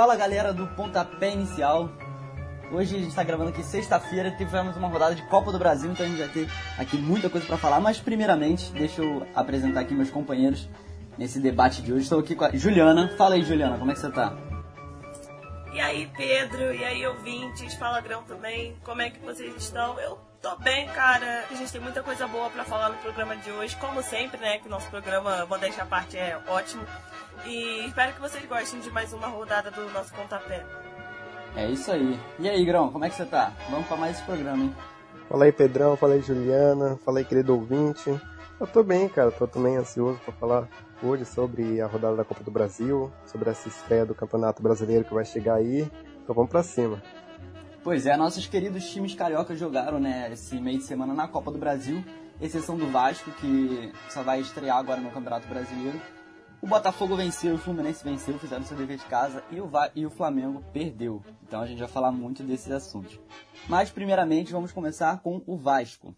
Fala galera do Pontapé Inicial. Hoje a gente está gravando aqui sexta-feira, tivemos uma rodada de Copa do Brasil, então a gente vai ter aqui muita coisa para falar. Mas primeiramente, deixa eu apresentar aqui meus companheiros nesse debate de hoje. Estou aqui com a Juliana. Fala aí, Juliana, como é que você tá? E aí, Pedro? E aí, ouvintes? Fala, Grão também. Como é que vocês estão? Eu tô bem, cara. A gente tem muita coisa boa para falar no programa de hoje. Como sempre, né? Que o nosso programa, vou deixar a parte, é ótimo. E espero que vocês gostem de mais uma rodada do nosso pontapé. É isso aí. E aí, Grão, como é que você tá? Vamos para mais esse programa, hein? Fala aí, Pedrão. Fala aí, Juliana. Fala aí, querido ouvinte. Eu tô bem, cara. Tô também ansioso para falar hoje sobre a rodada da Copa do Brasil, sobre essa estreia do Campeonato Brasileiro que vai chegar aí. Então vamos pra cima. Pois é, nossos queridos times cariocas jogaram, né, esse meio de semana na Copa do Brasil, exceção do Vasco, que só vai estrear agora no Campeonato Brasileiro. O Botafogo venceu, o Fluminense venceu, fizeram seu dever de casa e o, Va e o Flamengo perdeu. Então a gente vai falar muito desses assuntos. Mas primeiramente vamos começar com o Vasco.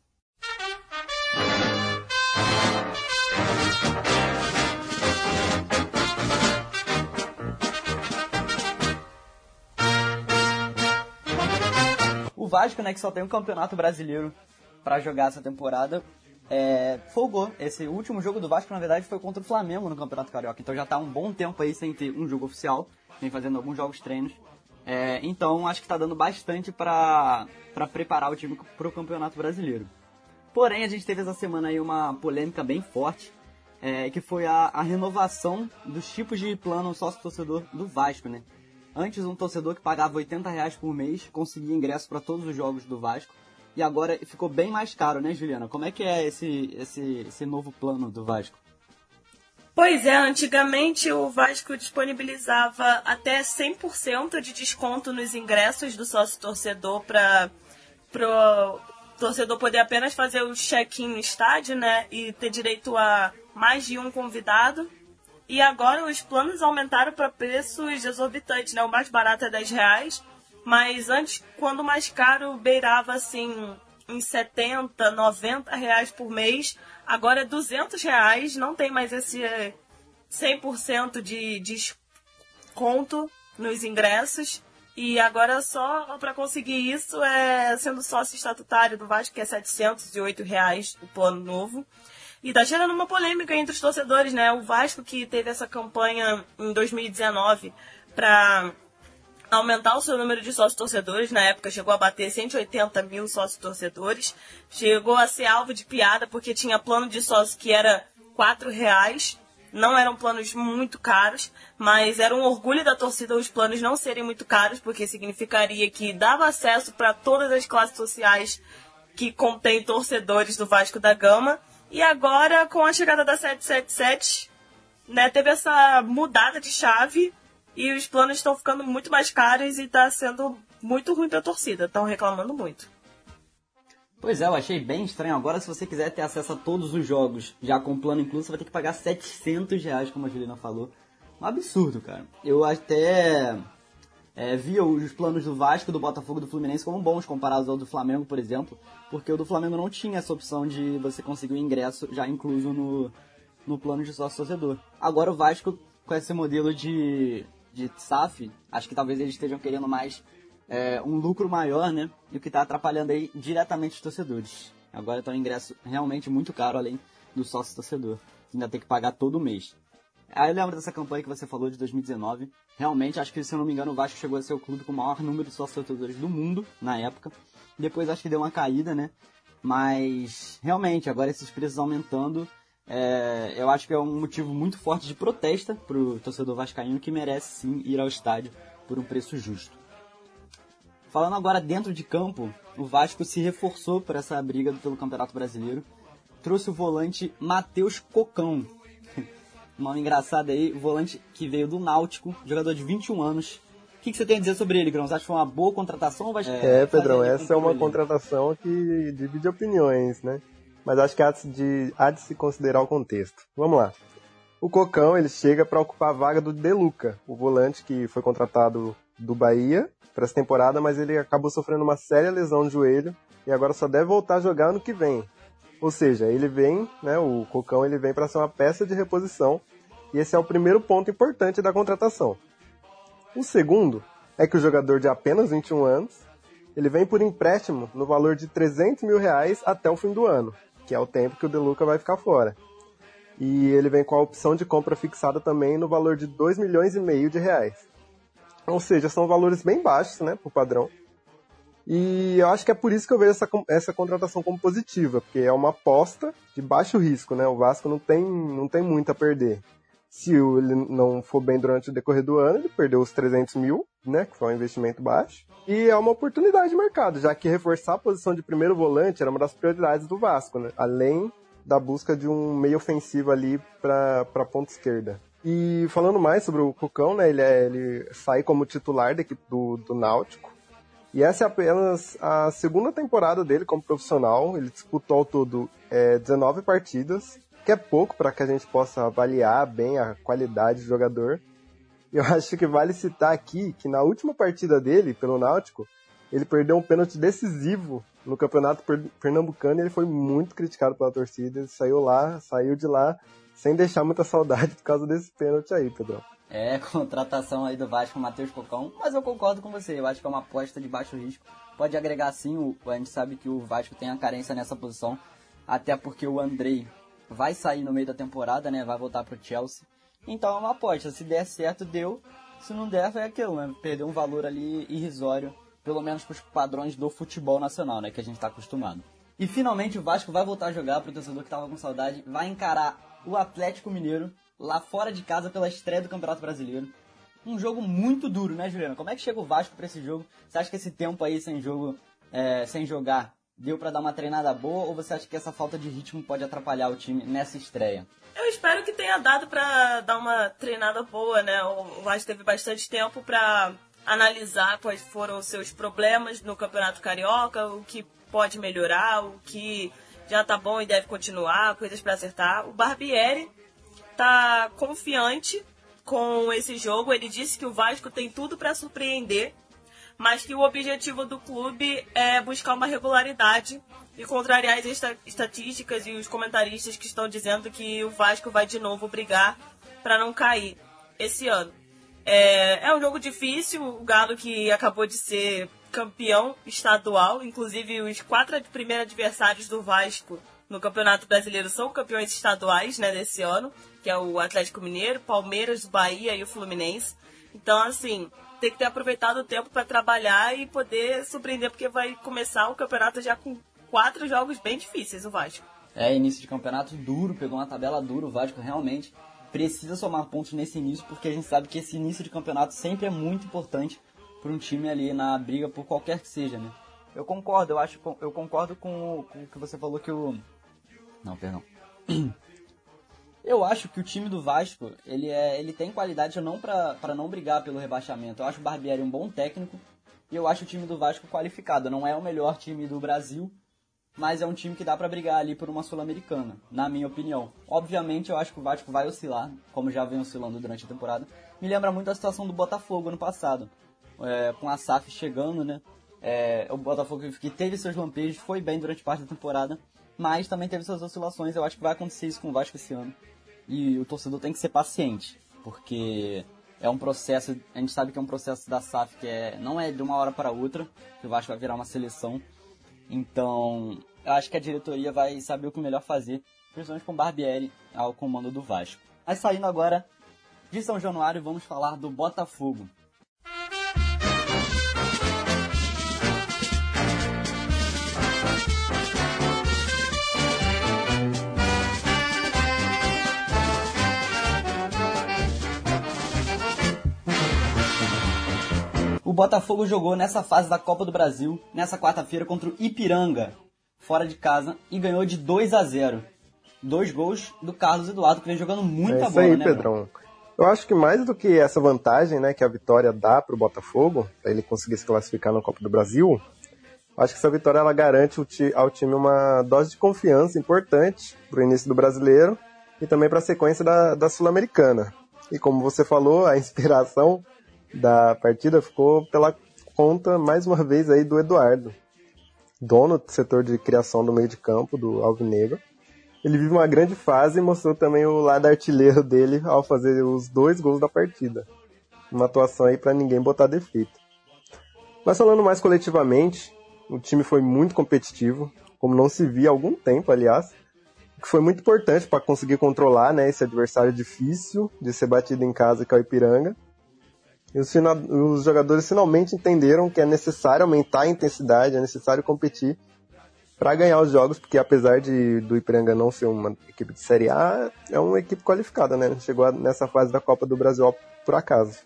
Vasco, né, que só tem um campeonato brasileiro para jogar essa temporada, é, folgou. Esse último jogo do Vasco, na verdade, foi contra o Flamengo no Campeonato Carioca. Então já tá um bom tempo aí sem ter um jogo oficial, vem fazendo alguns jogos treinos. É, então acho que tá dando bastante para preparar o time pro Campeonato Brasileiro. Porém, a gente teve essa semana aí uma polêmica bem forte, é, que foi a, a renovação dos tipos de plano sócio-torcedor do Vasco, né? Antes, um torcedor que pagava 80 reais por mês conseguia ingresso para todos os jogos do Vasco. E agora ficou bem mais caro, né, Juliana? Como é que é esse, esse, esse novo plano do Vasco? Pois é, antigamente o Vasco disponibilizava até 100% de desconto nos ingressos do sócio torcedor para o torcedor poder apenas fazer o check-in no estádio, né? E ter direito a mais de um convidado. E agora os planos aumentaram para preços exorbitantes, né? O mais barato é 10 reais mas antes, quando mais caro, beirava assim em 70, 90 reais por mês. Agora é 200 reais, não tem mais esse 100% de desconto nos ingressos. E agora só para conseguir isso é sendo sócio estatutário do Vasco, que é 708 reais o plano novo. E tá gerando uma polêmica entre os torcedores, né? O Vasco que teve essa campanha em 2019 para aumentar o seu número de sócios torcedores. Na época chegou a bater 180 mil sócios torcedores. Chegou a ser alvo de piada porque tinha plano de sócio que era quatro reais. Não eram planos muito caros, mas era um orgulho da torcida os planos não serem muito caros, porque significaria que dava acesso para todas as classes sociais que contém torcedores do Vasco da Gama. E agora, com a chegada da 777, né, teve essa mudada de chave e os planos estão ficando muito mais caros e está sendo muito ruim para a torcida. Estão reclamando muito. Pois é, eu achei bem estranho. Agora, se você quiser ter acesso a todos os jogos, já com plano incluso, você vai ter que pagar 700 reais, como a Juliana falou. Um absurdo, cara. Eu até é, via os planos do Vasco, do Botafogo do Fluminense como bons comparados ao do Flamengo, por exemplo, porque o do Flamengo não tinha essa opção de você conseguir o ingresso já incluso no, no plano de sócio-torcedor. Agora o Vasco, com esse modelo de de SAF, acho que talvez eles estejam querendo mais é, um lucro maior, né? E o que está atrapalhando aí diretamente os torcedores. Agora está um ingresso realmente muito caro, além do sócio torcedor. Ainda tem que pagar todo mês. Aí eu lembro dessa campanha que você falou de 2019. Realmente, acho que se eu não me engano, o Vasco chegou a ser o clube com o maior número de sócios torcedores do mundo na época. Depois acho que deu uma caída, né? Mas realmente, agora esses preços aumentando, é, eu acho que é um motivo muito forte de protesto para o torcedor vascaíno que merece sim ir ao estádio por um preço justo. Falando agora dentro de campo, o Vasco se reforçou para essa briga pelo Campeonato Brasileiro. Trouxe o volante Matheus Cocão. Nome engraçado aí, volante que veio do Náutico, jogador de 21 anos. O que, que você tem a dizer sobre ele, Grão? Você acha que foi uma boa contratação ou vai É, é Pedrão, essa é uma contratação que divide opiniões, né? mas acho que há de, há de se considerar o contexto. Vamos lá. O Cocão ele chega para ocupar a vaga do Deluca, o volante que foi contratado do Bahia para essa temporada, mas ele acabou sofrendo uma séria lesão no joelho e agora só deve voltar a jogar no que vem. Ou seja, ele vem, né, o Cocão ele vem para ser uma peça de reposição e esse é o primeiro ponto importante da contratação. O segundo é que o jogador de apenas 21 anos, ele vem por empréstimo no valor de 300 mil reais até o fim do ano, que é o tempo que o Deluca vai ficar fora. E ele vem com a opção de compra fixada também no valor de 2 milhões e meio de reais. Ou seja, são valores bem baixos, né, por padrão. E eu acho que é por isso que eu vejo essa, essa contratação como positiva, porque é uma aposta de baixo risco, né? O Vasco não tem, não tem muito a perder. Se ele não for bem durante o decorrer do ano, ele perdeu os 300 mil, né? Que foi um investimento baixo. E é uma oportunidade de mercado, já que reforçar a posição de primeiro volante era uma das prioridades do Vasco, né? Além da busca de um meio ofensivo ali para a ponta esquerda. E falando mais sobre o Cucão, né? Ele, é, ele sai como titular da equipe do, do Náutico. E essa é apenas a segunda temporada dele como profissional. Ele disputou ao todo é, 19 partidas, que é pouco para que a gente possa avaliar bem a qualidade do jogador. Eu acho que vale citar aqui que na última partida dele pelo Náutico, ele perdeu um pênalti decisivo no Campeonato Pernambucano e ele foi muito criticado pela torcida. Ele saiu lá, saiu de lá sem deixar muita saudade por causa desse pênalti aí, Pedro. É, contratação aí do Vasco, Matheus Cocão. Mas eu concordo com você, eu acho que é uma aposta de baixo risco. Pode agregar sim, o, a gente sabe que o Vasco tem a carência nessa posição. Até porque o Andrei vai sair no meio da temporada, né? Vai voltar pro Chelsea. Então é uma aposta. Se der certo, deu. Se não der, foi aquilo, né? Perdeu um valor ali irrisório. Pelo menos para os padrões do futebol nacional, né? Que a gente está acostumado. E finalmente o Vasco vai voltar a jogar pro torcedor que tava com saudade. Vai encarar o Atlético Mineiro lá fora de casa pela estreia do Campeonato Brasileiro. Um jogo muito duro, né, Juliana? Como é que chega o Vasco para esse jogo? Você acha que esse tempo aí sem jogo, é, sem jogar, deu para dar uma treinada boa ou você acha que essa falta de ritmo pode atrapalhar o time nessa estreia? Eu espero que tenha dado para dar uma treinada boa, né? O Vasco teve bastante tempo para analisar quais foram os seus problemas no Campeonato Carioca, o que pode melhorar, o que já tá bom e deve continuar, coisas para acertar. O Barbieri tá confiante com esse jogo. Ele disse que o Vasco tem tudo para surpreender, mas que o objetivo do clube é buscar uma regularidade e contrariar as estatísticas e os comentaristas que estão dizendo que o Vasco vai de novo brigar para não cair esse ano. É, é um jogo difícil, o Galo que acabou de ser campeão estadual, inclusive os quatro primeiros adversários do Vasco no Campeonato Brasileiro são campeões estaduais né, desse ano, que é o Atlético Mineiro, Palmeiras, Bahia e o Fluminense. Então, assim, tem que ter aproveitado o tempo para trabalhar e poder surpreender, porque vai começar o campeonato já com quatro jogos bem difíceis, o Vasco. É, início de campeonato duro, pegou uma tabela dura, o Vasco realmente precisa somar pontos nesse início, porque a gente sabe que esse início de campeonato sempre é muito importante para um time ali na briga por qualquer que seja, né? Eu concordo, eu acho, eu concordo com, com o que você falou que o não, perdão. Eu acho que o time do Vasco, ele, é, ele tem qualidade não para não brigar pelo rebaixamento. Eu acho o Barbieri um bom técnico e eu acho o time do Vasco qualificado. Não é o melhor time do Brasil, mas é um time que dá para brigar ali por uma Sul-Americana, na minha opinião. Obviamente, eu acho que o Vasco vai oscilar, como já vem oscilando durante a temporada. Me lembra muito a situação do Botafogo ano passado, é, com a SAF chegando, né? É, o Botafogo que teve seus lampejos, foi bem durante parte da temporada, mas também teve suas oscilações. Eu acho que vai acontecer isso com o Vasco esse ano. E o torcedor tem que ser paciente, porque é um processo, a gente sabe que é um processo da SAF que é, não é de uma hora para outra, que o Vasco vai virar uma seleção. Então, eu acho que a diretoria vai saber o que melhor fazer, principalmente com o Barbieri ao comando do Vasco. Mas saindo agora de São Januário, vamos falar do Botafogo. O Botafogo jogou nessa fase da Copa do Brasil, nessa quarta-feira, contra o Ipiranga, fora de casa, e ganhou de 2 a 0 Dois gols do Carlos Eduardo, que vem jogando muita é isso bola, aí, né, Pedrão? Eu acho que mais do que essa vantagem né, que a vitória dá para o Botafogo, para ele conseguir se classificar na Copa do Brasil, acho que essa vitória ela garante ao time uma dose de confiança importante para o início do brasileiro e também para a sequência da, da Sul-Americana. E como você falou, a inspiração da partida ficou pela conta, mais uma vez, aí do Eduardo, dono do setor de criação do meio de campo do Alvinegro. Ele vive uma grande fase e mostrou também o lado artilheiro dele ao fazer os dois gols da partida. uma atuação aí para ninguém botar defeito. Mas falando mais coletivamente, o time foi muito competitivo, como não se via há algum tempo, aliás, que foi muito importante para conseguir controlar né, esse adversário difícil de ser batido em casa, que é o Ipiranga. E os, os jogadores finalmente entenderam que é necessário aumentar a intensidade, é necessário competir para ganhar os jogos, porque apesar de do Ipiranga não ser uma equipe de Série A, é uma equipe qualificada, né? Chegou nessa fase da Copa do Brasil por acaso.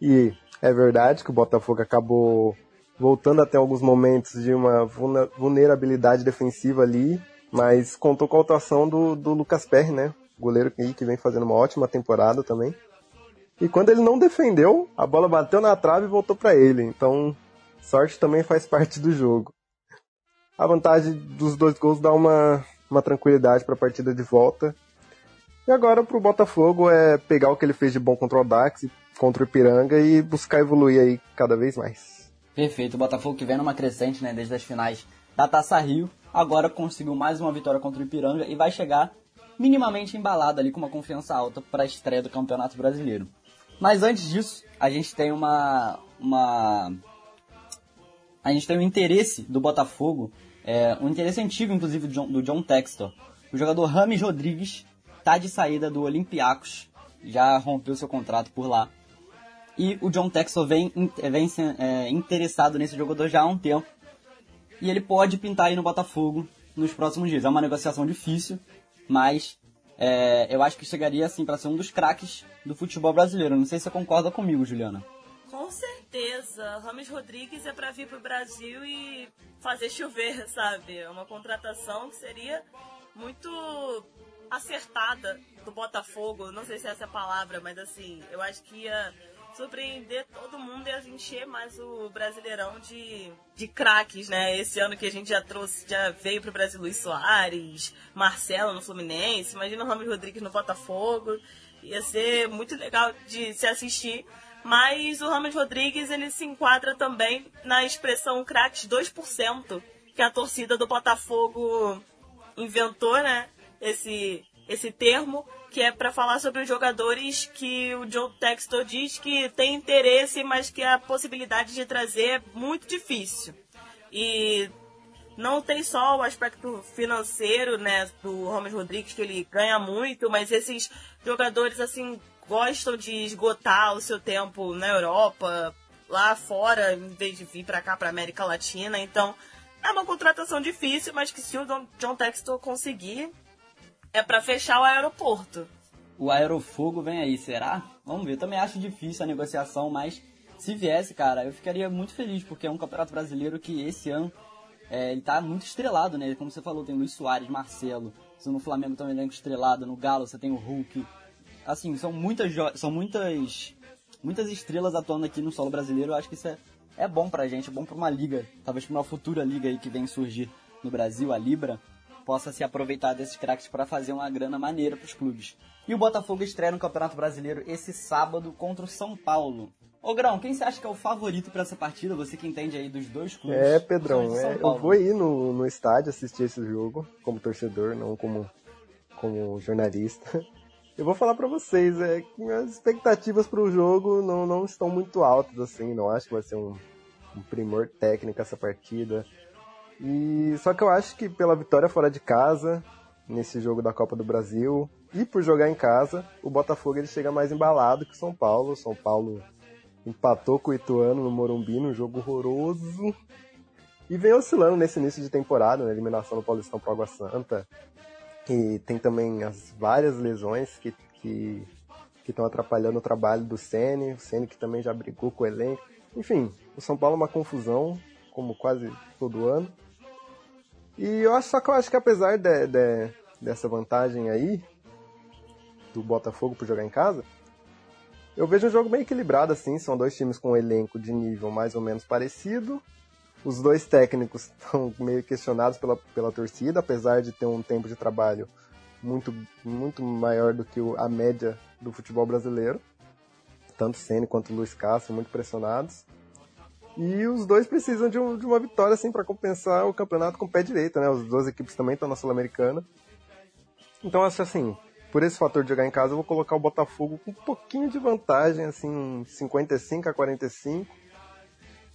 E é verdade que o Botafogo acabou voltando até alguns momentos de uma vulnerabilidade defensiva ali, mas contou com a atuação do, do Lucas Perry, né? Goleiro que, que vem fazendo uma ótima temporada também. E quando ele não defendeu, a bola bateu na trave e voltou para ele. Então, sorte também faz parte do jogo a vantagem dos dois gols dá uma, uma tranquilidade para a partida de volta. E agora para o Botafogo é pegar o que ele fez de bom contra o Dax, contra o Ipiranga e buscar evoluir aí cada vez mais. Perfeito, o Botafogo que vem numa crescente né, desde as finais da Taça Rio, agora conseguiu mais uma vitória contra o Ipiranga e vai chegar minimamente embalado ali com uma confiança alta para a estreia do Campeonato Brasileiro. Mas antes disso, a gente tem uma, uma a gente tem um interesse do Botafogo é, um interesse antigo, inclusive, do John, do John Textor. O jogador Rames Rodrigues está de saída do Olympiacos, já rompeu seu contrato por lá. E o John Textor vem, vem é, interessado nesse jogador já há um tempo. E ele pode pintar aí no Botafogo nos próximos dias. É uma negociação difícil, mas é, eu acho que chegaria assim para ser um dos craques do futebol brasileiro. Não sei se você concorda comigo, Juliana. Com certeza. Rames Rodrigues é para vir pro Brasil e fazer chover, sabe? É uma contratação que seria muito acertada do Botafogo. Não sei se essa é a palavra, mas assim, eu acho que ia surpreender todo mundo e encher mais o Brasileirão de, de craques, né? Esse ano que a gente já trouxe, já veio pro Brasil Luiz Soares, Marcelo no Fluminense, imagina o Ramos Rodrigues no Botafogo. Ia ser muito legal de se assistir mas o Ramos Rodrigues ele se enquadra também na expressão craques 2%, que a torcida do Botafogo inventou, né? Esse, esse termo, que é para falar sobre os jogadores que o John Textor diz que tem interesse, mas que a possibilidade de trazer é muito difícil. E não tem só o aspecto financeiro, né, do Ramos Rodrigues, que ele ganha muito, mas esses jogadores, assim, gostam de esgotar o seu tempo na Europa, lá fora, em vez de vir para cá, para América Latina. Então, é uma contratação difícil, mas que se o John Textor conseguir, é para fechar o aeroporto. O aerofogo vem aí, será? Vamos ver. Eu também acho difícil a negociação, mas se viesse, cara, eu ficaria muito feliz, porque é um campeonato brasileiro que esse ano é, ele tá muito estrelado, né? Como você falou, tem Luiz Soares, Marcelo. No Flamengo tem elenco estrelado, no Galo você tem o Hulk, assim, são muitas, são muitas, muitas estrelas atuando aqui no solo brasileiro. Eu acho que isso é, é bom pra gente, é bom pra uma liga, talvez pra uma futura liga aí que vem surgir no Brasil, a Libra, possa se aproveitar desses craques para fazer uma grana maneira pros clubes. E o Botafogo estreia no Campeonato Brasileiro esse sábado contra o São Paulo. Ô Grão, quem você acha que é o favorito para essa partida? Você que entende aí dos dois clubes. É, Pedrão, é, eu vou ir no, no estádio assistir esse jogo como torcedor, não como, como jornalista. Eu vou falar para vocês, é que as expectativas para o jogo não, não estão muito altas assim, não acho que vai ser um, um primor técnico essa partida. E só que eu acho que pela vitória fora de casa nesse jogo da Copa do Brasil e por jogar em casa, o Botafogo ele chega mais embalado que o São Paulo. O São Paulo empatou com o Ituano no Morumbi, num jogo horroroso. E vem oscilando nesse início de temporada, na eliminação do Paulistão para Água Santa. E tem também as várias lesões que que estão atrapalhando o trabalho do Ceni, o Ceni que também já brigou com o elenco. Enfim, o São Paulo é uma confusão, como quase todo ano. E eu acho só que eu acho que apesar de, de, dessa vantagem aí do Botafogo por jogar em casa, eu vejo um jogo bem equilibrado assim, são dois times com um elenco de nível mais ou menos parecido, os dois técnicos estão meio questionados pela, pela torcida, apesar de ter um tempo de trabalho muito, muito maior do que a média do futebol brasileiro. Tanto Ceni quanto Luiz Castro muito pressionados. E os dois precisam de, um, de uma vitória assim para compensar o campeonato com o pé direito, né? As duas equipes também estão na Sul-Americana. Então acho assim, por esse fator de jogar em casa, eu vou colocar o Botafogo com um pouquinho de vantagem, assim, 55 a 45.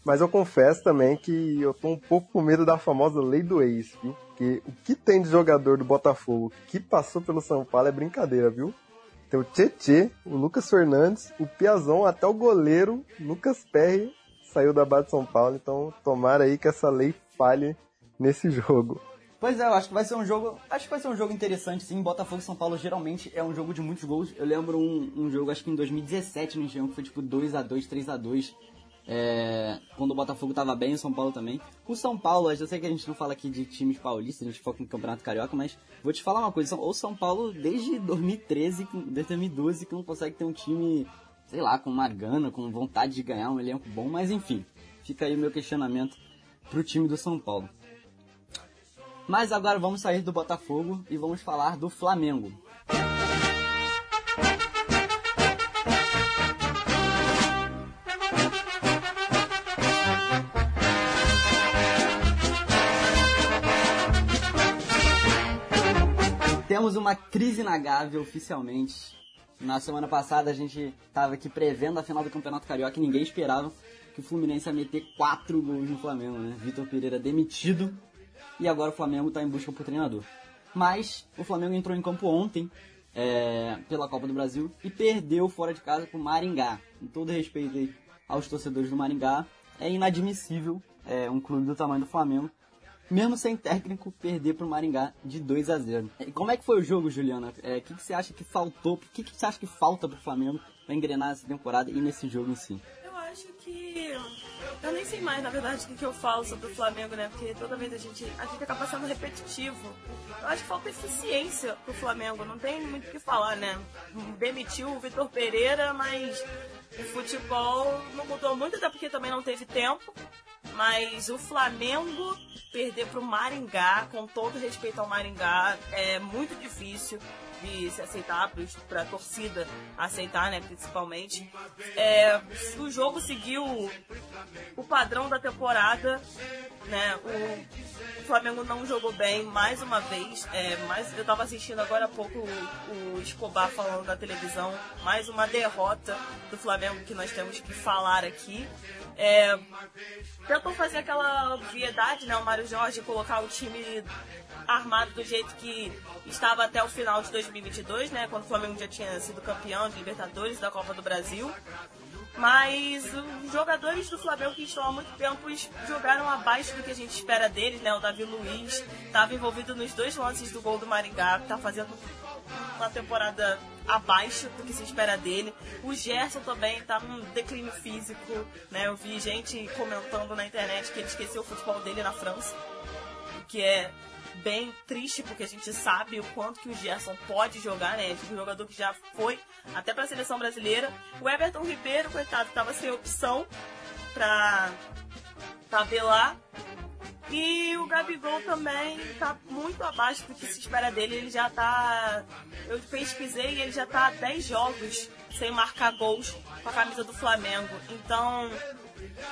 Mas eu confesso também que eu tô um pouco com medo da famosa lei do ex, viu? Porque o que tem de jogador do Botafogo que passou pelo São Paulo é brincadeira, viu? Tem o Tietê, o Lucas Fernandes, o Piazon, até o goleiro Lucas Perry saiu da base de São Paulo. Então, tomara aí que essa lei falhe nesse jogo. Pois é, eu acho que vai ser um jogo. Acho que vai ser um jogo interessante, sim. Botafogo e São Paulo geralmente é um jogo de muitos gols. Eu lembro um, um jogo, acho que em 2017 no Engenhão, que foi tipo 2x2, 3x2. É, quando o Botafogo tava bem, o São Paulo também. O São Paulo, eu sei que a gente não fala aqui de times paulistas, a gente foca no Campeonato Carioca, mas vou te falar uma coisa: o São Paulo, desde 2013, desde 2012, que não consegue ter um time, sei lá, com uma gana, com vontade de ganhar, um elenco bom, mas enfim, fica aí o meu questionamento pro time do São Paulo. Mas agora vamos sair do Botafogo e vamos falar do Flamengo. Temos uma crise na Gávea oficialmente. Na semana passada a gente estava aqui prevendo a final do Campeonato Carioca e ninguém esperava que o Fluminense ia meter 4 gols no Flamengo, né? Vitor Pereira demitido e agora o Flamengo está em busca por treinador. Mas o Flamengo entrou em campo ontem é, pela Copa do Brasil e perdeu fora de casa para o Maringá. Com todo respeito aos torcedores do Maringá, é inadmissível é, um clube do tamanho do Flamengo, mesmo sem técnico, perder para o Maringá de 2 a 0. E como é que foi o jogo, Juliana? O é, que, que você acha que faltou? O que, que você acha que falta para o Flamengo para engrenar essa temporada e nesse jogo em si? Eu acho que eu nem sei mais, na verdade, o que, eu falo sobre o Flamengo, né? Porque toda vez a gente, a gente acaba sendo repetitivo. Eu acho que falta eficiência pro Flamengo, não tem muito o que falar, né? Demitiu o Vitor Pereira, mas o futebol não mudou muito, até porque também não teve tempo. Mas o Flamengo perder pro Maringá, com todo respeito ao Maringá, é muito difícil de se aceitar, para a torcida aceitar, né, principalmente. É, o jogo seguiu o padrão da temporada, né, o Flamengo não jogou bem mais uma vez, é, mais, eu estava assistindo agora há pouco o, o Escobar falando da televisão, mais uma derrota do Flamengo que nós temos que falar aqui. É, tentou fazer aquela obviedade, né, o Mário Jorge colocar o time armado do jeito que estava até o final de 2022, né, quando o Flamengo já tinha sido campeão de Libertadores da Copa do Brasil. Mas os jogadores do Flamengo que estão há muito tempo jogaram abaixo do que a gente espera deles, né? O Davi Luiz estava envolvido nos dois lances do gol do Maringá, está fazendo uma temporada abaixo do que se espera dele. O Gerson também está num declínio físico, né? Eu vi gente comentando na internet que ele esqueceu o futebol dele na França, que é bem triste, porque a gente sabe o quanto que o Gerson pode jogar, né? É um jogador que já foi até para a seleção brasileira. O Everton Ribeiro, coitado, estava sem opção para tabelar. E o Gabigol também está muito abaixo do que se espera dele. Ele já está. Eu pesquisei e ele já está há 10 jogos sem marcar gols com a camisa do Flamengo. Então,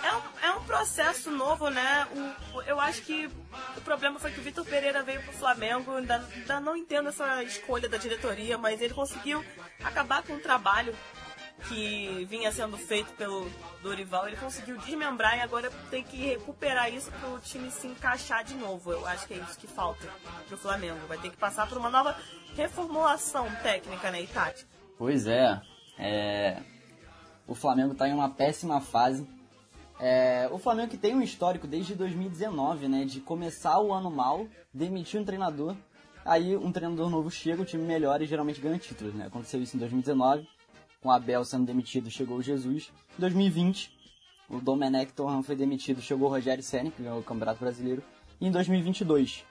é um, é um processo novo, né? O, eu acho que o problema foi que o Vitor Pereira veio pro Flamengo. Ainda, ainda não entendo essa escolha da diretoria, mas ele conseguiu acabar com o trabalho que vinha sendo feito pelo Dorival. Ele conseguiu desmembrar e agora tem que recuperar isso para o time se encaixar de novo. Eu acho que é isso que falta pro Flamengo. Vai ter que passar por uma nova reformulação técnica né, tática. Pois é. é... O Flamengo está em uma péssima fase é, o Flamengo que tem um histórico desde 2019, né, de começar o ano mal, demitir um treinador, aí um treinador novo chega, o time melhora e geralmente ganha títulos, né? Aconteceu isso em 2019, com o Abel sendo demitido, chegou o Jesus. Em 2020, o Domenech Torran foi demitido, chegou o Rogério Senna, que ganhou o Campeonato Brasileiro. E em 2022,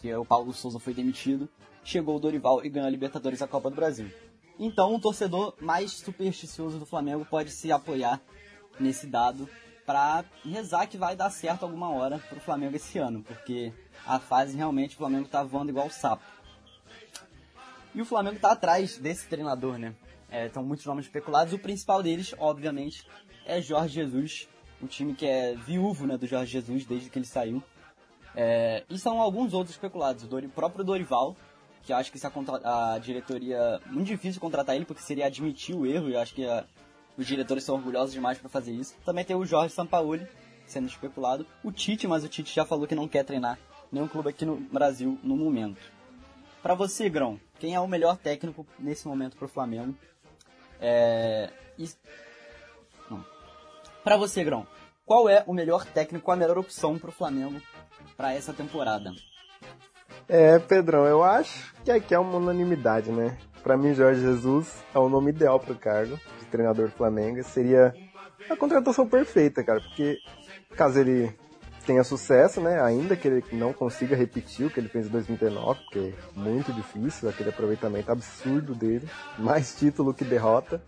que é o Paulo Souza foi demitido, chegou o Dorival e ganhou a Libertadores a Copa do Brasil. Então, o torcedor mais supersticioso do Flamengo pode se apoiar nesse dado para rezar que vai dar certo alguma hora pro Flamengo esse ano, porque a fase realmente o Flamengo tá voando igual sapo. E o Flamengo tá atrás desse treinador, né? É, muitos nomes especulados. O principal deles, obviamente, é Jorge Jesus, um time que é viúvo né, do Jorge Jesus desde que ele saiu. É, e são alguns outros especulados. O próprio Dorival, que acho que se a, a, diretoria. Muito difícil contratar ele, porque seria admitir o erro, e acho que a, os diretores são orgulhosos demais para fazer isso. Também tem o Jorge Sampaoli, sendo especulado. O Tite, mas o Tite já falou que não quer treinar nenhum clube aqui no Brasil no momento. Para você, Grão, quem é o melhor técnico nesse momento pro Flamengo? É... Para você, Grão, qual é o melhor técnico, a melhor opção pro Flamengo para essa temporada? É, Pedrão, eu acho que aqui é uma unanimidade, né? Para mim, Jorge Jesus é o nome ideal para o cargo de treinador do Flamengo. Seria a contratação perfeita, cara, porque caso ele tenha sucesso, né? Ainda que ele não consiga repetir o que ele fez em 2019, porque é muito difícil, aquele aproveitamento absurdo dele, mais título que derrota,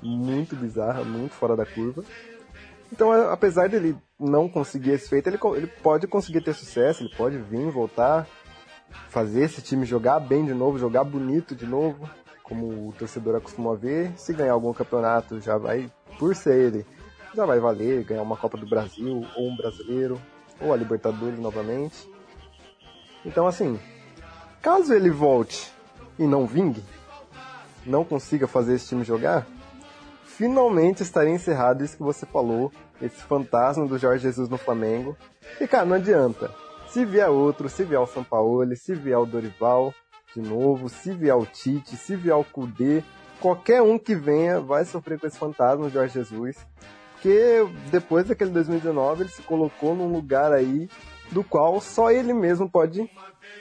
muito bizarra, muito fora da curva. Então, apesar dele não conseguir esse feito, ele, ele pode conseguir ter sucesso, ele pode vir, voltar, fazer esse time jogar bem de novo, jogar bonito de novo, como o torcedor acostuma ver. Se ganhar algum campeonato, já vai, por ser ele, já vai valer ganhar uma Copa do Brasil, ou um brasileiro, ou a Libertadores novamente. Então, assim, caso ele volte e não vingue, não consiga fazer esse time jogar, finalmente estaria encerrado isso que você falou, esse fantasma do Jorge Jesus no Flamengo. E, cara, não adianta. Se vier outro, se vier o São Paulo, se vier o Dorival de novo, se vier o Tite, se vier o Kudê, qualquer um que venha vai sofrer com esse fantasma do Jorge Jesus porque depois daquele 2019 ele se colocou num lugar aí do qual só ele mesmo pode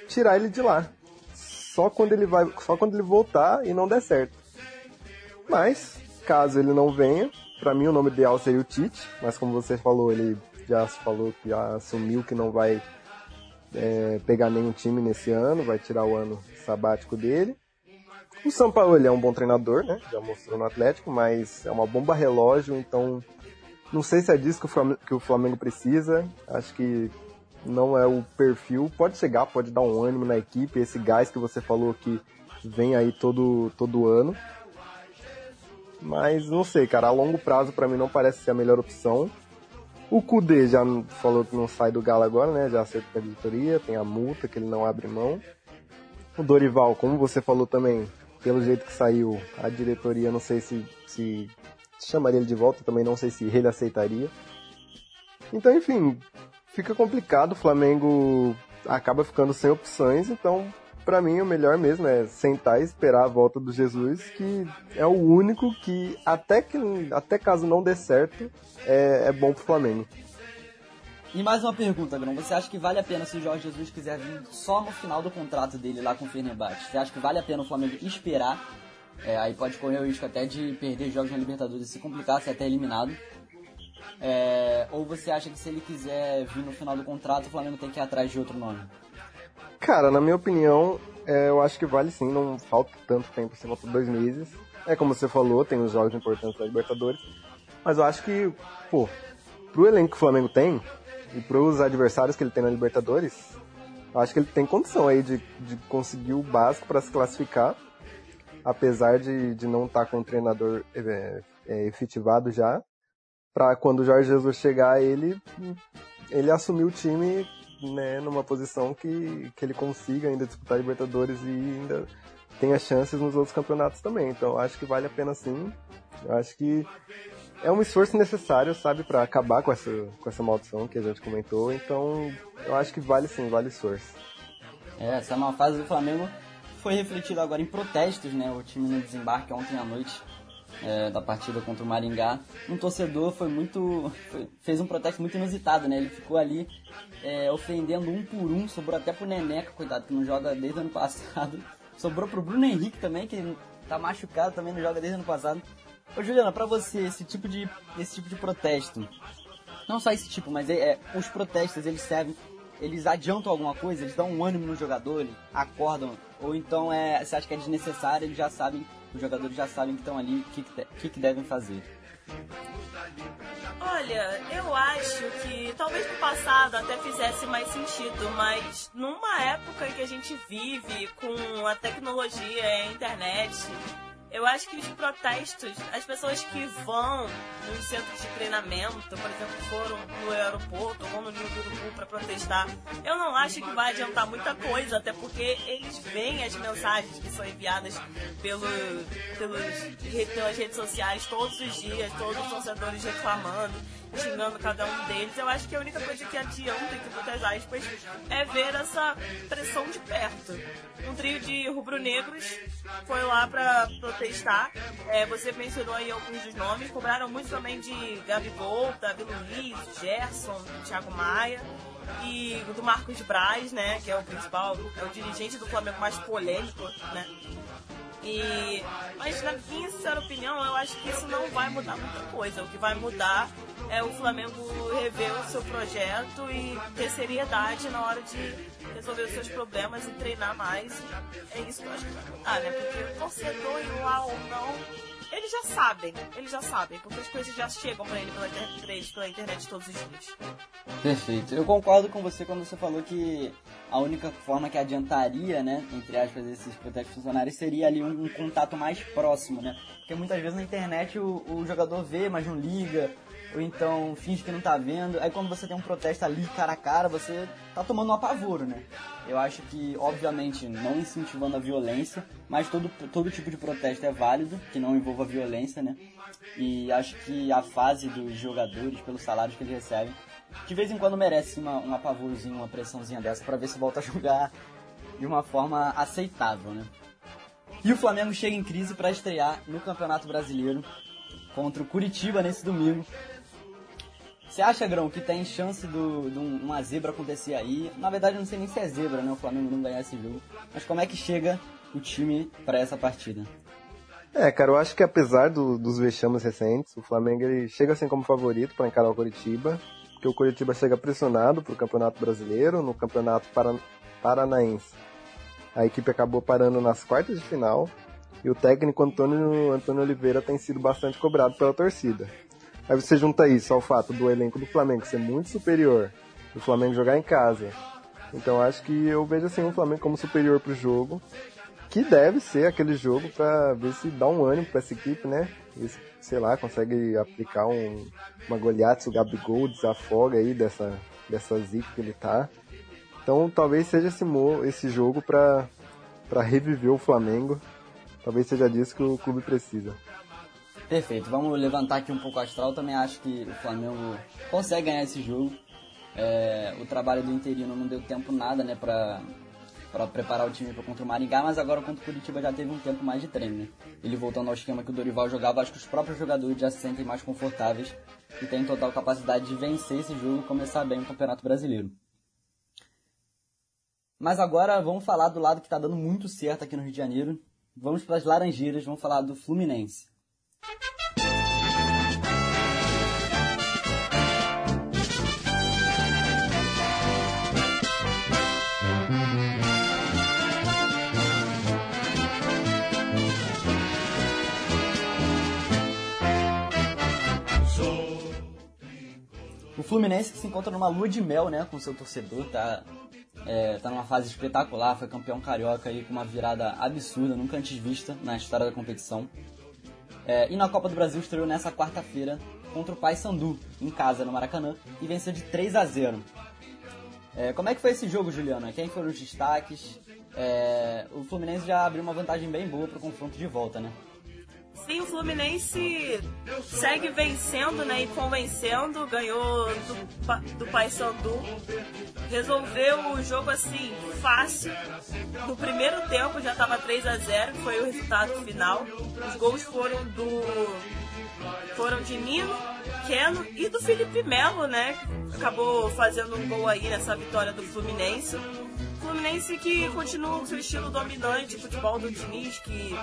tirar ele de lá. Só quando ele vai, só quando ele voltar e não der certo. Mas caso ele não venha, para mim o nome ideal seria o Tite, mas como você falou, ele já falou que já assumiu que não vai é, pegar nenhum time nesse ano, vai tirar o ano sabático dele. O ele é um bom treinador, né? Já mostrou no Atlético, mas é uma bomba relógio, então não sei se é disso que o Flamengo, que o Flamengo precisa. Acho que não é o perfil. Pode chegar, pode dar um ânimo na equipe, esse gás que você falou que vem aí todo, todo ano. Mas não sei, cara, a longo prazo para mim não parece ser a melhor opção. O Kudê já falou que não sai do Galo agora, né? Já com a diretoria, tem a multa que ele não abre mão. O Dorival, como você falou também, pelo jeito que saiu, a diretoria não sei se, se chamaria ele de volta, também não sei se ele aceitaria. Então, enfim, fica complicado, o Flamengo acaba ficando sem opções, então para mim o melhor mesmo é sentar e esperar a volta do Jesus, que é o único que até que até caso não dê certo, é, é bom pro Flamengo. E mais uma pergunta, Bruno. Você acha que vale a pena se o Jorge Jesus quiser vir só no final do contrato dele lá com o Fenerbahçe? Você acha que vale a pena o Flamengo esperar é, aí pode correr o risco até de perder jogos na Libertadores e se complicar, ser até eliminado. É, ou você acha que se ele quiser vir no final do contrato, o Flamengo tem que ir atrás de outro nome? Cara, na minha opinião, é, eu acho que vale sim, não falta tanto tempo, você falta dois meses. É como você falou, tem os jogos importantes da Libertadores. Mas eu acho que, pô, pro elenco que o Flamengo tem, e pros adversários que ele tem na Libertadores, eu acho que ele tem condição aí de, de conseguir o básico para se classificar apesar de, de não estar tá com o treinador é, é, efetivado já, para quando o Jorge Jesus chegar, ele, ele assumir o time né, numa posição que, que ele consiga ainda disputar Libertadores e ainda tenha chances nos outros campeonatos também. Então acho que vale a pena sim. Eu acho que é um esforço necessário, sabe, para acabar com essa, com essa maldição que a gente comentou. Então eu acho que vale sim, vale esforço. É, essa uma fase do Flamengo foi refletido agora em protestos, né? O time no desembarque ontem à noite é, da partida contra o Maringá. Um torcedor foi muito. Foi, fez um protesto muito inusitado, né? Ele ficou ali é, ofendendo um por um, sobrou até pro Neneca, cuidado, que não joga desde o ano passado. Sobrou pro Bruno Henrique também, que tá machucado, também não joga desde o ano passado. Ô Juliana, pra você, esse tipo de, esse tipo de protesto, não só esse tipo, mas é, é os protestos, eles servem eles adiantam alguma coisa, eles dão um ânimo no jogador, acordam, ou então é, você acha que é desnecessário, eles já sabem, os jogadores já sabem que estão ali, o que, que, que devem fazer. Olha, eu acho que talvez no passado até fizesse mais sentido, mas numa época que a gente vive com a tecnologia, a internet, Eu acho que os protestos, as pessoas que vão nos centros de treinamento, por exemplo, foram no aeroporto ou no Ninho do Urubu para protestar, eu não acho que vai adiantar muita coisa, até porque eles veem as mensagens que são enviadas pelo, pelos, pelas redes sociais todos os dias, todos os torcedores reclamando xingando cada um deles. Eu acho que a única coisa que adianta, entre muitas aspas, é ver essa pressão de perto. Um trio de rubro-negros foi lá para protestar. É, você mencionou aí alguns dos nomes. Cobraram muito também de Gabigol, Davi Luiz, Gerson, Thiago Maia e do Marcos Braz, né, que é o principal, é o dirigente do Flamengo mais polêmico, né? E, mas na minha sincera opinião, eu acho que isso não vai mudar muita coisa. O que vai mudar é o Flamengo rever o seu projeto e ter seriedade na hora de resolver os seus problemas e treinar mais. É isso que eu acho que vai mudar, né? Porque o torcedor lá ou não, eles já sabem, eles já sabem, porque as coisas já chegam pra ele pela, internet, pela internet todos os dias. Perfeito. Eu concordo com você quando você falou que a única forma que adiantaria, né, entre aspas, esses protestos funcionários seria ali um, um contato mais próximo, né? Porque muitas vezes na internet o, o jogador vê, mas não liga, ou então finge que não tá vendo. Aí quando você tem um protesto ali cara a cara, você tá tomando um apavoro, né? Eu acho que, obviamente, não incentivando a violência, mas todo, todo tipo de protesto é válido, que não envolva violência, né? E acho que a fase dos jogadores, pelos salários que eles recebem, de vez em quando merece uma, um apavorozinho, uma pressãozinha dessa para ver se volta a jogar de uma forma aceitável, né? E o Flamengo chega em crise para estrear no Campeonato Brasileiro contra o Curitiba nesse domingo. Você acha, Grão, que tem chance de uma zebra acontecer aí? Na verdade, eu não sei nem se é zebra, né? O Flamengo não ganhar esse jogo. Mas como é que chega o time para essa partida? É, cara, eu acho que apesar do, dos vexames recentes, o Flamengo ele chega assim como favorito para encarar o Curitiba, porque o Curitiba chega pressionado para o Campeonato Brasileiro, no Campeonato Paran Paranaense. A equipe acabou parando nas quartas de final e o técnico Antônio, Antônio Oliveira tem sido bastante cobrado pela torcida. Aí você junta isso ao fato do elenco do Flamengo ser muito superior, do Flamengo jogar em casa. Então acho que eu vejo assim o Flamengo como superior pro jogo, que deve ser aquele jogo para ver se dá um ânimo para essa equipe, né? Sei lá, consegue aplicar um, uma goleada, o Gabigol desafoga aí dessa, dessa zica que ele tá. Então talvez seja esse, esse jogo para reviver o Flamengo. Talvez seja disso que o clube precisa. Perfeito, vamos levantar aqui um pouco o astral. Também acho que o Flamengo consegue ganhar esse jogo. É, o trabalho do interino não deu tempo nada, né, pra preparar o time para contra o Maringá, mas agora contra o Curitiba já teve um tempo mais de treino. Né? Ele voltando ao esquema que o Dorival jogava, acho que os próprios jogadores já se sentem mais confortáveis e têm total capacidade de vencer esse jogo e começar bem o Campeonato Brasileiro. Mas agora vamos falar do lado que está dando muito certo aqui no Rio de Janeiro. Vamos para as Laranjeiras, vamos falar do Fluminense. O Fluminense se encontra numa lua de mel, né, com seu torcedor, tá, é, tá numa fase espetacular, foi campeão carioca aí com uma virada absurda, nunca antes vista na história da competição. É, e na Copa do Brasil estreou nessa quarta-feira contra o Paysandu, em casa, no Maracanã, e venceu de 3 a 0. É, como é que foi esse jogo, Juliana? Quem foram os destaques? É, o Fluminense já abriu uma vantagem bem boa para o confronto de volta, né? Sim, o Fluminense segue vencendo né, e convencendo, ganhou do, do Paysandu, resolveu o jogo assim, fácil. No primeiro tempo já estava 3 a 0 foi o resultado final. Os gols foram do. Foram de Nino, Keno e do Felipe Melo, né? Acabou fazendo um gol aí nessa vitória do Fluminense. Fluminense que continua com seu estilo dominante, futebol do Diniz, que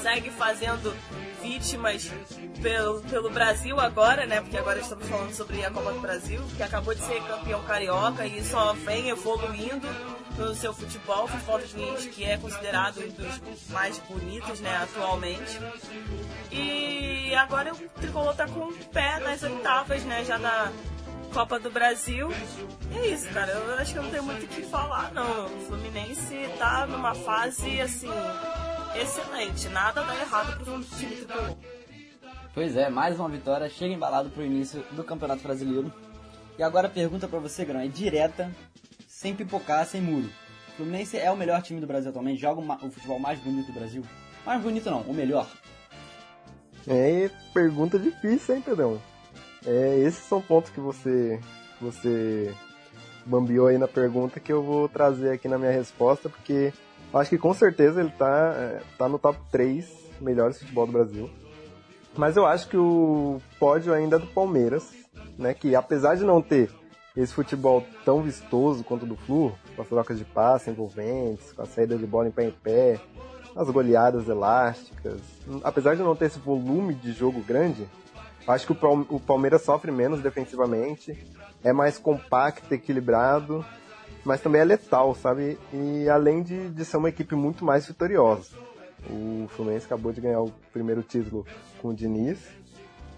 segue fazendo vítimas pelo, pelo Brasil agora, né? Porque agora estamos falando sobre a Copa do Brasil, que acabou de ser campeão carioca e só vem evoluindo no seu futebol, futebol do Diniz, que é considerado um dos mais bonitos, né, atualmente. E agora o Tricolor tá com o pé nas oitavas, né, já da Copa do Brasil. E é isso, cara. Eu acho que eu não tenho muito o que falar, não. O Fluminense tá numa fase, assim, excelente. Nada dá errado pro time tricolor. Pois é, mais uma vitória, chega embalado pro início do Campeonato Brasileiro. E agora a pergunta para você, Grão, é direta, sem pipocar, sem muro. O Fluminense é o melhor time do Brasil atualmente, joga o futebol mais bonito do Brasil. Mais bonito não, o melhor. É pergunta difícil, hein, Pedrão? É, esses são pontos que você, você bambiou aí na pergunta que eu vou trazer aqui na minha resposta, porque acho que com certeza ele tá, é, tá no top 3 melhores futebol do Brasil. Mas eu acho que o pódio ainda é do Palmeiras, né? Que apesar de não ter esse futebol tão vistoso quanto o do Flu, com as trocas de passe envolventes, com a saída de bola em pé em pé, as goleadas elásticas, apesar de não ter esse volume de jogo grande, acho que o Palmeiras sofre menos defensivamente, é mais compacto, equilibrado, mas também é letal, sabe? E além de, de ser uma equipe muito mais vitoriosa. O Fluminense acabou de ganhar o primeiro título com o Diniz,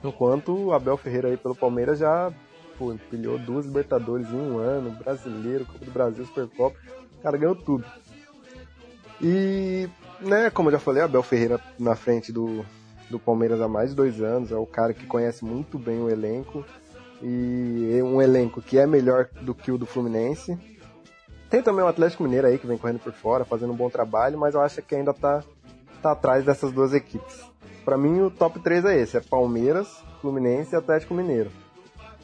enquanto o Abel Ferreira aí pelo Palmeiras já pô, empilhou duas Libertadores em um ano, Brasileiro, Copa do Brasil, Supercopa, o cara ganhou tudo. E, né, como eu já falei, Abel Ferreira na frente do, do Palmeiras há mais de dois anos, é o cara que conhece muito bem o elenco, e é um elenco que é melhor do que o do Fluminense. Tem também o Atlético Mineiro aí que vem correndo por fora, fazendo um bom trabalho, mas eu acho que ainda tá, tá atrás dessas duas equipes. Para mim o top 3 é esse, é Palmeiras, Fluminense e Atlético Mineiro.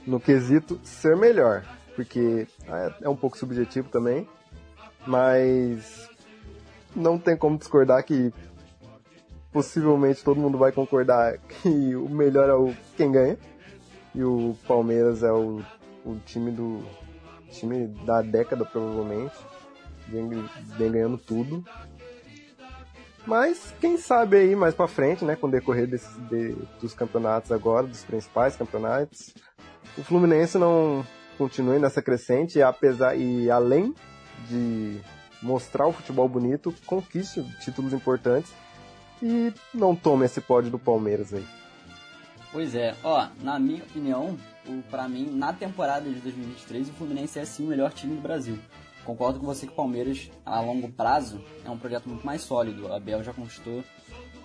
No quesito ser melhor, porque é, é um pouco subjetivo também, mas não tem como discordar que possivelmente todo mundo vai concordar que o melhor é o quem ganha. E o Palmeiras é o, o time do time da década provavelmente. Vem, vem ganhando tudo. Mas quem sabe aí mais para frente, né, com o decorrer desse, de, dos campeonatos agora, dos principais campeonatos, o Fluminense não continue nessa crescente, apesar e além de mostrar o futebol bonito, conquiste títulos importantes e não tome esse pódio do Palmeiras aí. Pois é, ó, na minha opinião, o, pra mim, na temporada de 2023, o Fluminense é sim o melhor time do Brasil. Concordo com você que o Palmeiras, a longo prazo, é um projeto muito mais sólido. O Abel já conquistou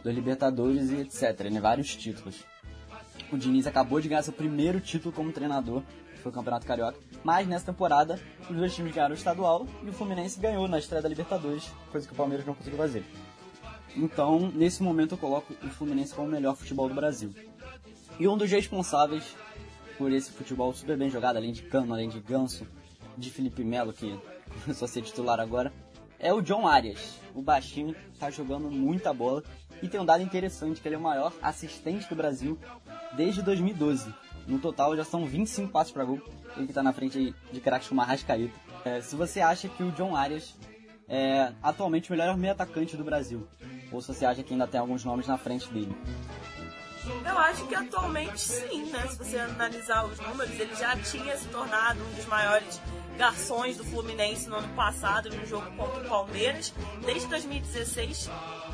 dois Libertadores e etc, né, vários títulos. O Diniz acabou de ganhar seu primeiro título como treinador, que foi o Campeonato Carioca. Mas nessa temporada, os dois times ganharam o estadual e o Fluminense ganhou na estreia da Libertadores, coisa que o Palmeiras não conseguiu fazer. Então, nesse momento, eu coloco o Fluminense como o melhor futebol do Brasil. E um dos responsáveis por esse futebol super bem jogado, além de Cano, além de Ganso, de Felipe Melo, que começou a ser titular agora, é o John Arias. O baixinho tá jogando muita bola e tem um dado interessante que ele é o maior assistente do Brasil desde 2012. No total já são 25 passos para gol. Ele que tá na frente de craques como Arrascaeta. É, se você acha que o John Arias é atualmente o melhor meio atacante do Brasil, ou você acha que ainda tem alguns nomes na frente dele? Eu acho que atualmente sim, né? Se você analisar os números, ele já tinha se tornado um dos maiores garçons do Fluminense no ano passado, no jogo contra o Palmeiras, desde 2016,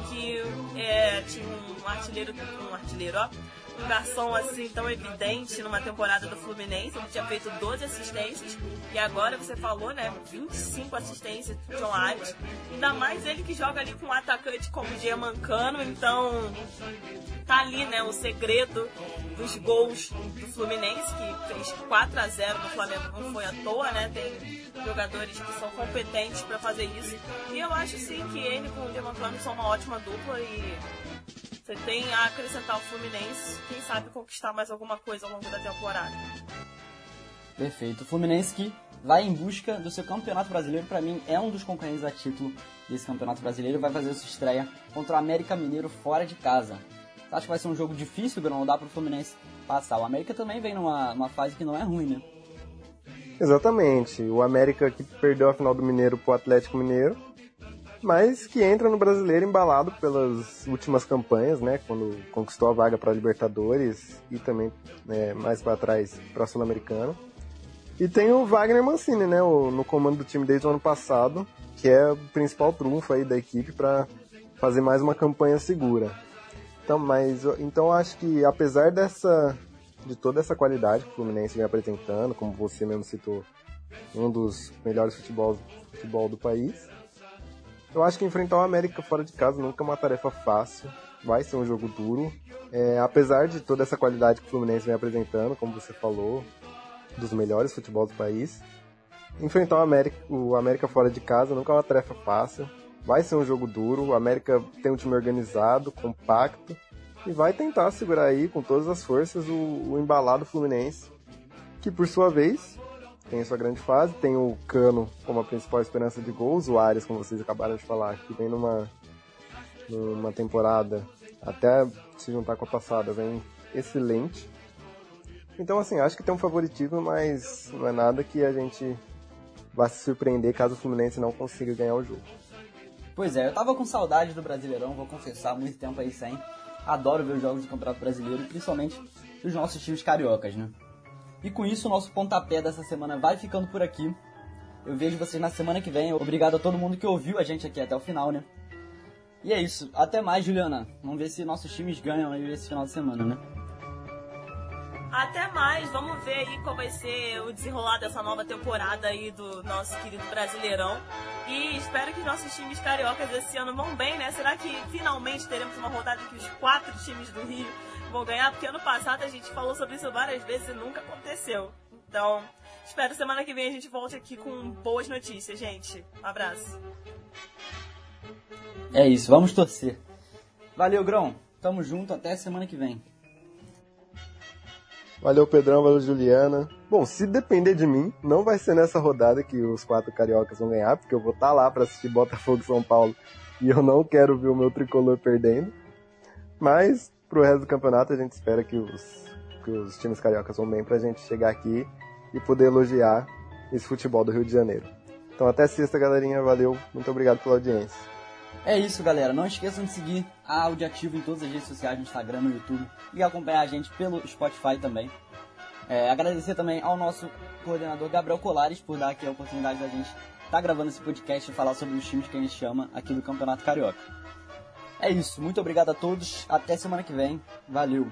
que é, tinha um artilheiro, um artilheiro, ó, garçom assim tão evidente numa temporada do Fluminense. Ele tinha feito 12 assistências e agora você falou, né? 25 assistências do John Arias. Ainda mais ele que joga ali com um atacante como o Diamancano, então tá ali, né? O segredo dos gols do Fluminense, que fez 4 a 0 no Flamengo, não foi à toa, né? Tem jogadores que são competentes para fazer isso. E eu acho sim que ele com o Diamancano são uma ótima dupla e você tem a acrescentar o Fluminense, quem sabe conquistar mais alguma coisa ao longo da temporada. Perfeito. O Fluminense que vai em busca do seu campeonato brasileiro, para mim é um dos concorrentes a título desse campeonato brasileiro, vai fazer sua estreia contra o América Mineiro fora de casa. Você acha que vai ser um jogo difícil, Bruno? Não dá pro Fluminense passar. O América também vem numa, numa fase que não é ruim, né? Exatamente. O América que perdeu a final do Mineiro pro Atlético Mineiro mas que entra no brasileiro embalado pelas últimas campanhas, né? Quando conquistou a vaga para Libertadores e também né, mais para trás para a Sul-Americana. E tem o Wagner Mancini, né? O, no comando do time desde o ano passado, que é o principal trunfo aí da equipe para fazer mais uma campanha segura. Então, mas então acho que apesar dessa de toda essa qualidade que o Fluminense vem apresentando, como você mesmo citou, um dos melhores futebol do país, Eu acho que enfrentar o América fora de casa nunca é uma tarefa fácil. Vai ser um jogo duro. É, apesar de toda essa qualidade que o Fluminense vem apresentando, como você falou, dos melhores futebol do país, enfrentar o América, o América fora de casa nunca é uma tarefa fácil. Vai ser um jogo duro. O América tem um time organizado, compacto e vai tentar segurar aí com todas as forças o, o embalado Fluminense, que por sua vez tem sua grande fase, tem o Cano como a principal esperança de gols, o Arias, como vocês acabaram de falar, que vem numa, numa temporada, até se juntar com a passada, vem excelente. Então, assim, acho que tem um favoritismo, mas não é nada que a gente vá se surpreender caso o Fluminense não consiga ganhar o jogo. Pois é, eu tava com saudade do Brasileirão, vou confessar, muito tempo aí sem. Adoro ver os jogos do Campeonato Brasileiro, principalmente dos nossos times cariocas, né? E com isso, o nosso pontapé dessa semana vai ficando por aqui. Eu vejo vocês na semana que vem. Obrigado a todo mundo que ouviu a gente aqui até o final, né? E é isso. Até mais, Juliana. Vamos ver se nossos times ganham aí esse final de semana, né? Até mais, vamos ver aí qual vai ser o desenrolar dessa nova temporada aí do nosso querido Brasileirão. E espero que nossos times cariocas esse ano vão bem, né? Será que finalmente teremos uma rodada que os quatro times do Rio vão ganhar? Porque ano passado a gente falou sobre isso várias vezes e nunca aconteceu. Então, espero semana que vem a gente volte aqui com boas notícias, gente. Um abraço. É isso, vamos torcer. Valeu, Grão. Tamo junto, até semana que vem. Valeu, Pedrão, valeu, Juliana. Bom, se depender de mim, não vai ser nessa rodada que os quatro cariocas vão ganhar, porque eu vou estar tá lá para assistir Botafogo e São Paulo e eu não quero ver o meu tricolor perdendo. Mas pro resto do campeonato a gente espera que os, que os times cariocas vão bem pra gente chegar aqui e poder elogiar esse futebol do Rio de Janeiro. Então até sexta, galerinha. Valeu. Muito obrigado pela audiência. É isso, galera. Não esqueçam de seguir a Audiativo em todas as redes sociais, no Instagram, no YouTube, e acompanhar a gente pelo Spotify também. É, agradecer também ao nosso coordenador Gabriel Colares por dar aqui a oportunidade da gente estar tá gravando esse podcast e falar sobre os times que a gente chama aqui do Campeonato Carioca. É isso, muito obrigado a todos. Até semana que vem. Valeu!